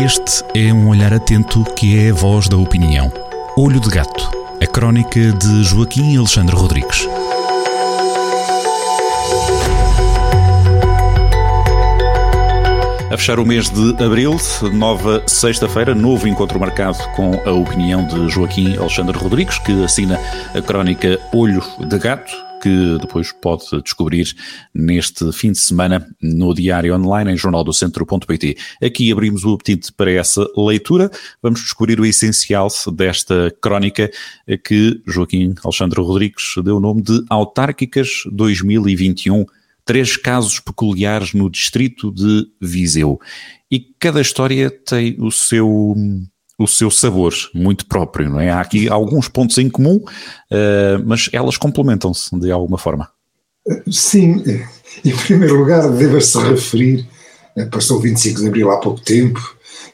Este é um olhar atento que é a voz da opinião. Olho de Gato, a crónica de Joaquim Alexandre Rodrigues. A fechar o mês de abril, nova sexta-feira, novo encontro marcado com a opinião de Joaquim Alexandre Rodrigues, que assina a crónica Olho de Gato que depois pode descobrir neste fim de semana no diário online em jornaldocentro.pt. Aqui abrimos o apetite para essa leitura. Vamos descobrir o essencial desta crónica que Joaquim Alexandre Rodrigues deu o nome de Autárquicas 2021 três casos peculiares no distrito de Viseu. E cada história tem o seu o seu sabor muito próprio, não é? Há aqui alguns pontos em comum, uh, mas elas complementam-se de alguma forma. Sim, em primeiro lugar, deva-se referir, eh, passou o 25 de Abril há pouco tempo,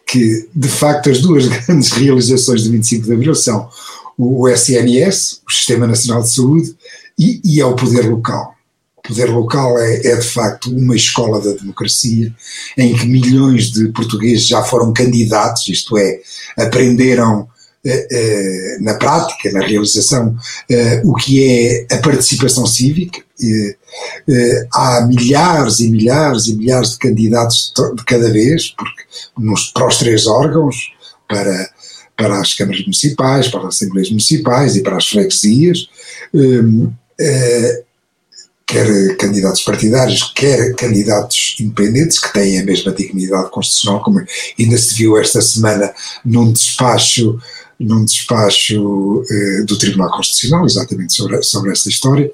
que de facto as duas grandes realizações de 25 de Abril são o SNS, o Sistema Nacional de Saúde, e, e é o poder local poder local é, é, de facto uma escola da democracia em que milhões de portugueses já foram candidatos, isto é, aprenderam eh, eh, na prática, na realização, eh, o que é a participação cívica. Eh, eh, há milhares e milhares e milhares de candidatos de cada vez, porque nos, para os três órgãos, para, para as câmaras municipais, para as assembleias municipais e para as freguesias eh, quer candidatos partidários, quer candidatos independentes, que têm a mesma dignidade constitucional, como ainda se viu esta semana num despacho, num despacho eh, do Tribunal Constitucional, exatamente sobre, sobre essa história.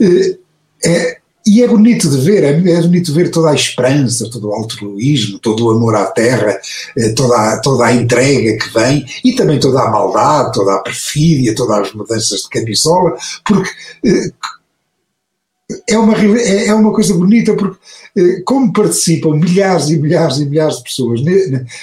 Eh, é, e é bonito de ver, é, é, bonito ver toda a esperança, todo o altruísmo, todo o amor à terra, eh, toda a, toda a entrega que vem e também toda a maldade, toda a perfídia, todas as mudanças de camisola, porque eh, é uma, é, é uma coisa bonita porque eh, como participam milhares e milhares e milhares de pessoas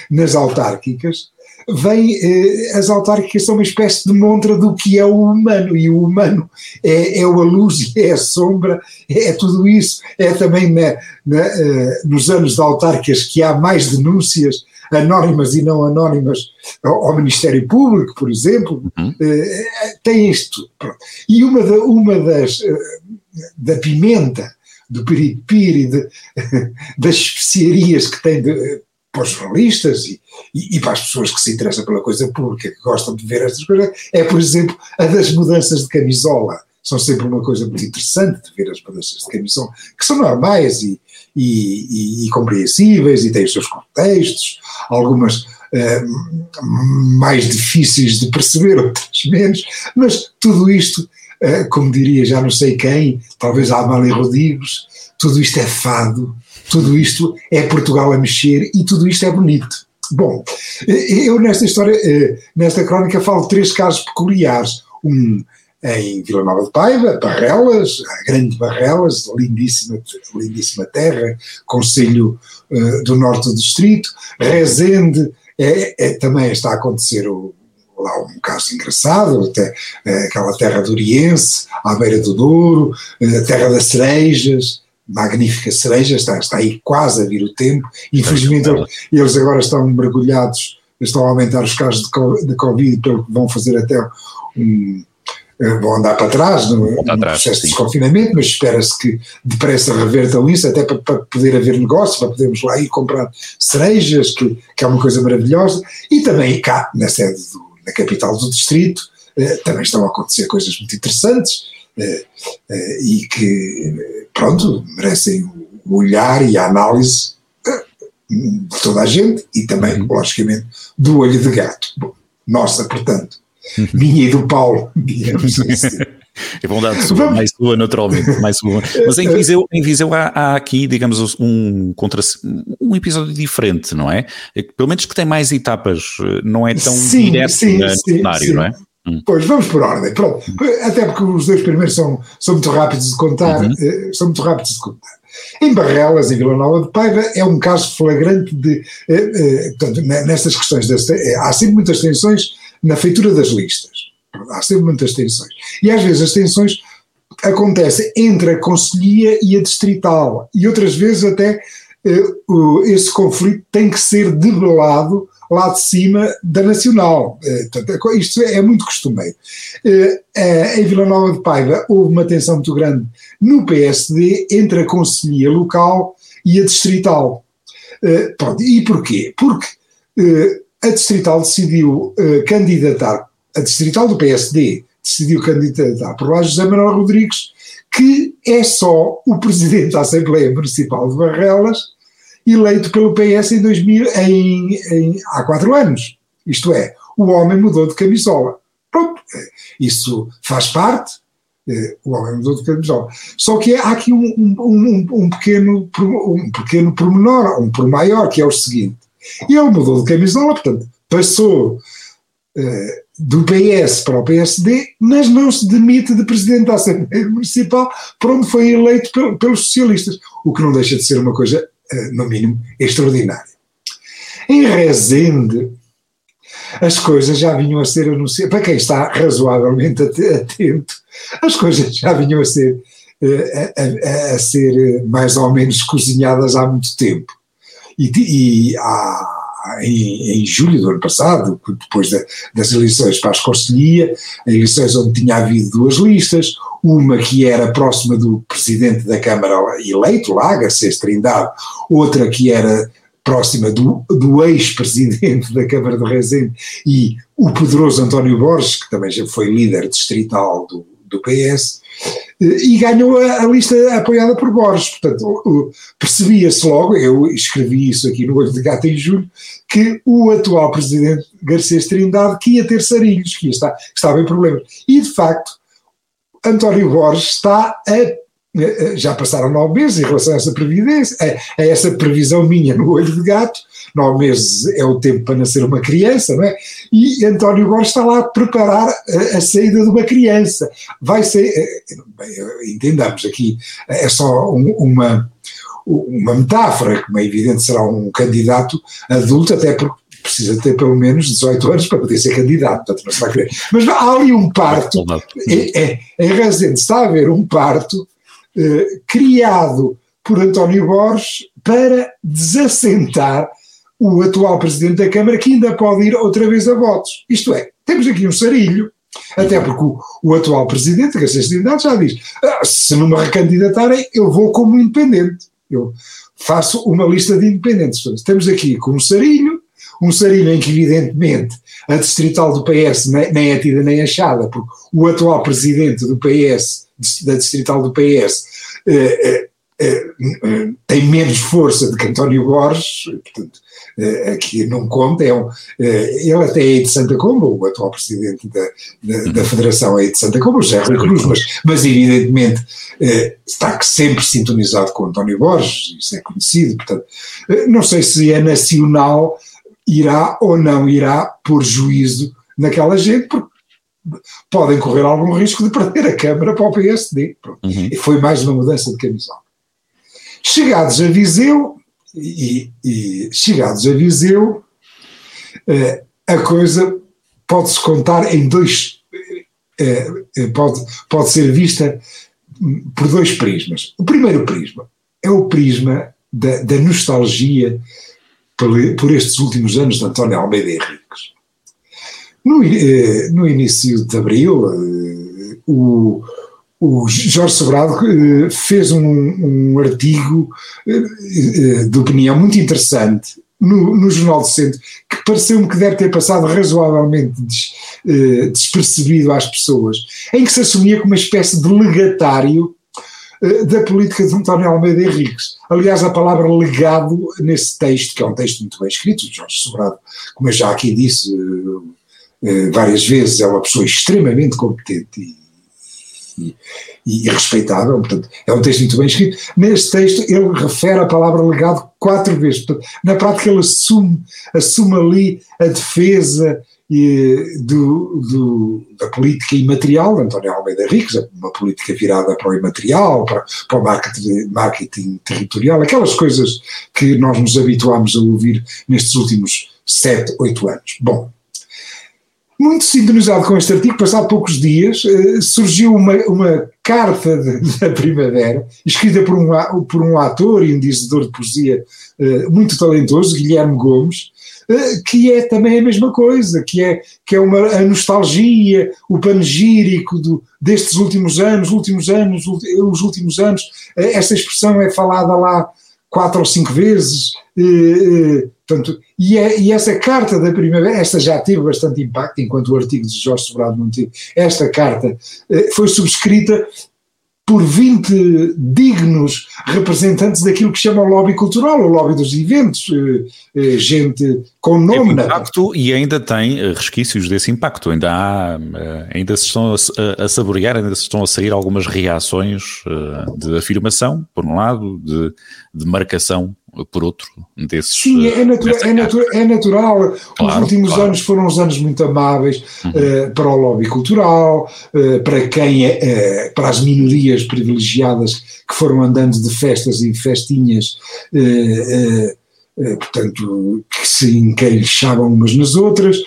nas autárquicas, vem, eh, as autárquicas são uma espécie de montra do que é o humano, e o humano é, é a luz e é a sombra, é, tudo isso. É também na, na, eh, nos anos de autárquicas que há mais denúncias anónimas e não anónimas ao, Ministério Público, por exemplo, uhum. tem isto. E uma, da, uma das da pimenta, do piripiri, de, das especiarias que tem de, para os jornalistas e, e, e, para as pessoas que se interessam pela coisa pública, que gostam de ver estas coisas, é, por exemplo, a das mudanças de camisola. São sempre uma coisa muito interessante de ver as mudanças de camisola, que são normais e, e, compreensíveis e têm os seus contextos, algumas uh, mais difíceis de perceber, outras menos, mas tudo isto como diria já não sei quem, talvez Amália Rodrigues, tudo isto é fado, tudo isto é Portugal a mexer e tudo isto é bonito. Bom, eh, eu nesta história, eh, nesta crónica, falo três casos peculiares. Um em Vila Nova de Paiva, Barrelas, a grande Barrelas, lindíssima, lindíssima terra, Conselho do Norte do Distrito, Rezende, é, é, também está a acontecer o, lá um caso engraçado, até eh, aquela terra duriense, à beira do Douro, eh, a terra das cerejas, magnífica cereja, está, está aí quase a vir o tempo, infelizmente eles agora estão mergulhados, estão a aumentar os casos de, Covid, pelo que vão fazer até um, eh, vão andar para trás no, no atrás, processo sim. de desconfinamento, mas espera-se que depressa revertam isso, até para, para, poder haver negócio, para podermos lá ir comprar cerejas, que, que é uma coisa maravilhosa, e também cá, na sede do, na capital do distrito, eh, também estão a acontecer coisas muito interessantes eh, eh, e que, pronto, merecem o olhar e a análise de toda a gente e também, uhum. logicamente, do olho de gato. Bom, nossa, portanto, uhum. minha e do Paulo, digamos assim. É bondade sua, mais sua naturalmente, mais sua. Mas em Viseu, em Viseu há, há aqui, digamos, um, contra, um episódio diferente, não é? é? Pelo menos que tem mais etapas, não é tão sim, direto sim, no sim, cenário, sim. não é? Hum. Pois, vamos por ordem, pronto. Até porque os dois primeiros são, são muito rápidos de contar, uhum. Eh, são muito rápidos de contar. Em Barrelas, em Vila Nova de Paiva, é um caso flagrante de, eh, eh, portanto, nestas questões, das, há sempre muitas tensões na feitura das listas há sempre muitas tensões. E às vezes as tensões acontecem entre a Conselhia e a Distrital, e outras vezes até esse conflito tem que ser debelado lá de cima da Nacional. Isto é muito costumeiro. Em Vila Nova de Paiva houve uma tensão muito grande no PSD entre a Conselhia Local e a Distrital. E porquê? Porque a Distrital decidiu candidatar, a Distrital do PSD decidiu candidatar por lá José Manuel Rodrigues, que é só o presidente da Assembleia Municipal de Barrelas, eleito pelo PS em 2000, em, em, há quatro anos. Isto é, o homem mudou de camisola. Pronto, isso faz parte, eh, o homem mudou de camisola. Só que há aqui um, um, um, um pequeno, um pequeno pormenor, um por maior, que é o seguinte: ele mudou de camisola, portanto, passou uh, do PS para o PSD, mas não se demite de presidente da Assembleia Municipal, por onde foi eleito pelos socialistas, o que não deixa de ser uma coisa eh, no mínimo, extraordinário. Em Rezende, as coisas já vinham a ser anunciadas, para quem está razoavelmente atento, as coisas já vinham a ser, eh, a, a, a ser mais ou menos cozinhadas há muito tempo. E, e há, em, em, julho do ano passado, depois da, das eleições para as Conselhia, eleições onde tinha havido duas listas, uma que era próxima do presidente da Câmara eleito, lá, Garcês Trindade, outra que era próxima do, do ex-presidente da Câmara de Rezende e o poderoso António Borges, que também já foi líder distrital do, do PS, e ganhou a, a, lista apoiada por Borges. Portanto, percebia-se logo, eu escrevi isso aqui no Olho de Gato em julho, que o atual presidente Garcês Trindade que ia ter sarilhos, que, ia estar, que estava em problemas. E, de facto, António Borges está a já passaram nove meses em relação a essa previdência, a, a, essa previsão minha no olho de gato, nove meses é o tempo para nascer uma criança, não é? E António Borges está lá a preparar a, a saída de uma criança. Vai ser, eh, entendamos aqui, é só um, uma, uma metáfora, como é evidente será um candidato adulto, até porque precisa ter pelo menos 18 anos para poder ser candidato, portanto não se vai querer. Mas há ali um parto, é, é, em Rezende está a haver um parto eh, criado por António Borges para desassentar o atual Presidente da Câmara, que ainda pode ir outra vez a votos. Isto é, temos aqui um sarilho, até porque o, o atual Presidente, Garcês Trindade, já diz, ah, se não me recandidatarem, eu vou como independente. Eu faço uma lista de independentes. Temos aqui com um sarilho, um sarilho em que, evidentemente, a distrital do PS nem é tida nem achada, porque o atual presidente do PS, da distrital do PS, eh, eh, eh, tem menos força do que António Borges, portanto, aqui não conta, é um, ele até é de Santa Comba, o atual presidente da, da, da Federação é de Santa Comba, o José Cruz, mas, mas evidentemente está sempre sintonizado com António Borges, isso é conhecido, portanto, não sei se é nacional irá ou não irá pôr juízo naquela gente, porque podem correr algum risco de perder a Câmara para o PSD. Uhum. E foi mais uma mudança de camisola. Chegados a Viseu, e, e chegados a Viseu, eh, a coisa pode-se contar em dois, eh, eh, pode, pode ser vista por dois prismas. O primeiro prisma é o prisma da, da nostalgia por, por estes últimos anos de António Almeida Henriques. No, eh, no início de abril, eh, o, o Jorge Sobrado eh, fez um, um artigo de opinião muito interessante no, no Jornal do Centro, que pareceu-me que deve ter passado razoavelmente des, despercebido às pessoas, em que se assumia como uma espécie de legatário da política de António Almeida Henriques. Aliás, a palavra legado nesse texto, que é um texto muito bem escrito, Jorge Sobrado, como eu já aqui disse várias vezes, é uma pessoa extremamente competente e, e, e, respeitável, portanto, é um texto muito bem escrito. Nesse texto ele refere a palavra legado quatro vezes, portanto, na prática ele assume, assume ali a defesa e, do, do, da política imaterial de António Almeida Henriques, uma política virada para o imaterial, para, para o marketing, marketing territorial, aquelas coisas que nós nos habituámos a ouvir nestes últimos sete, oito anos. Bom, muito sintonizado com este artigo, passado poucos dias, uh, surgiu uma, uma carta da primavera, escrita por um, por um ator e um dizedor de poesia uh, muito talentoso, Guilherme Gomes, uh, que é também a mesma coisa, que é, que é uma, a nostalgia, o panegírico do, destes últimos anos, últimos anos, os últimos anos, esta expressão é falada lá quatro ou cinco vezes, Portanto, e, é, e, essa carta da primavera, esta já teve bastante impacto, enquanto o artigo de Jorge Sobrado não teve. Esta carta eh, foi subscrita por 20 dignos representantes daquilo que chama o lobby cultural, o lobby dos eventos, eh, eh, gente com nome. Teve impacto e ainda tem resquícios desse impacto, ainda há, ainda se estão a, a saborear, ainda se estão a sair algumas reações de afirmação, por um lado, de, de marcação por outro desses. Sim, é, natura, é, natura, é natural. Claro, Os últimos claro. anos foram uns anos muito amáveis uhum. uh, para o lobby cultural, uh, para quem é, uh, para as minorias privilegiadas que foram andando de festas e festinhas. portanto, que se encaixavam umas nas outras,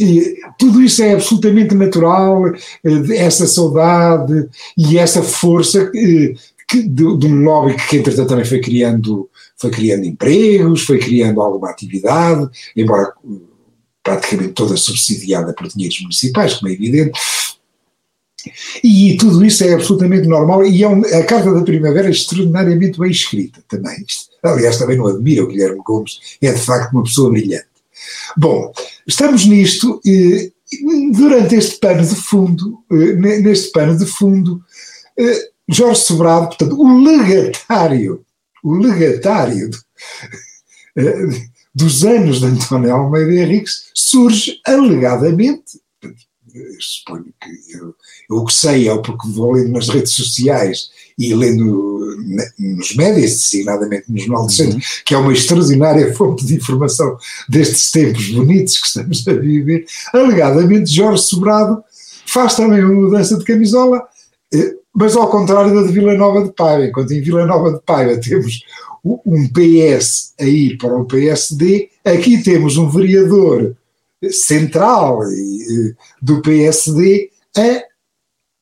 e tudo isso é absolutamente natural, essa saudade e essa força que, de, de, um lobby que, entretanto, também foi criando foi criando empregos, foi criando alguma atividade, embora praticamente toda subsidiada por dinheiros municipais, como é evidente. E tudo isso é absolutamente normal e é um, a Carta da Primavera é extraordinariamente bem escrita também. Aliás, também não admiro o Guilherme Gomes, é de facto uma pessoa brilhante. Bom, estamos nisto, e, durante este pano de fundo, eh, neste pano de fundo, eh, Jorge Sobrado, portanto, o legatário o legatário de, eh, dos anos de António Almeida Henriques surge alegadamente, suponho que eu, eu o que sei é porque vou lendo nas redes sociais e lendo nos médias, designadamente no Jornal do Centro, uhum. que é uma extraordinária fonte de informação destes tempos bonitos que estamos a viver, alegadamente Jorge Sobrado faz também uma mudança de camisola, eh, mas ao contrário da de Vila Nova de Paiva, enquanto em Vila Nova de Paiva temos um PS a ir para o PSD, aqui temos um vereador central do PSD a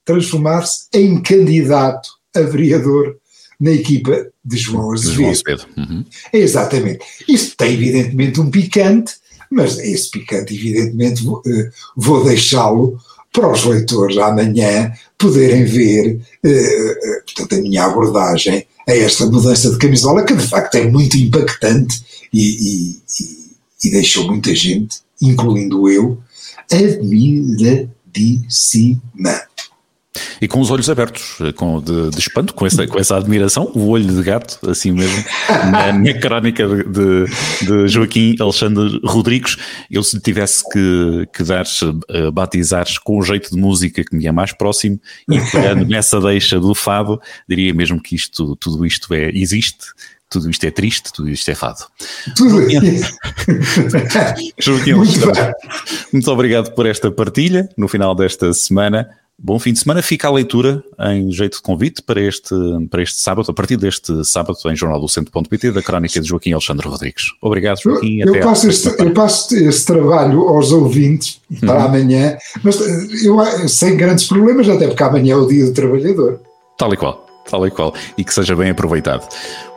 transformar-se em candidato a vereador na equipa de João Azevedo. Uhum. Exatamente. Isto tem evidentemente um picante, mas esse picante evidentemente vou, eh, vou deixá-lo para os leitores amanhã poderem ver, eh, portanto, a minha abordagem a esta mudança de camisola, que de facto é muito impactante e, e, e deixou muita gente, incluindo eu, admiradíssima e com os olhos abertos, com, de, de, espanto, com essa, com essa admiração, o olho de gato, assim mesmo, na, na crónica de, de, Joaquim Alexandre Rodrigues. Eu, se lhe tivesse que, que dar, uh, batizar com o jeito de música que me é mais próximo e pegando nessa deixa do fado, diria mesmo que isto, tudo isto é, existe, tudo isto é triste, tudo isto é fado. Tudo Joaquim, muito, muito obrigado por esta partilha no final desta semana. Bom fim de semana. Fica a leitura em jeito de convite para este, para este sábado, a partir deste sábado, em jornaldocentro.pt, da crónica de Joaquim Alexandre Rodrigues. Obrigado, Joaquim. Eu, eu passo, este, eu passo esse trabalho aos ouvintes para uhum. amanhã, mas eu, sem grandes problemas, até porque amanhã é o dia do trabalhador. Tal e qual, tal e qual. E que seja bem aproveitado.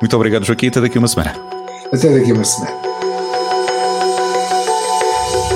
Muito obrigado, Joaquim. Até daqui uma semana. Até daqui uma semana.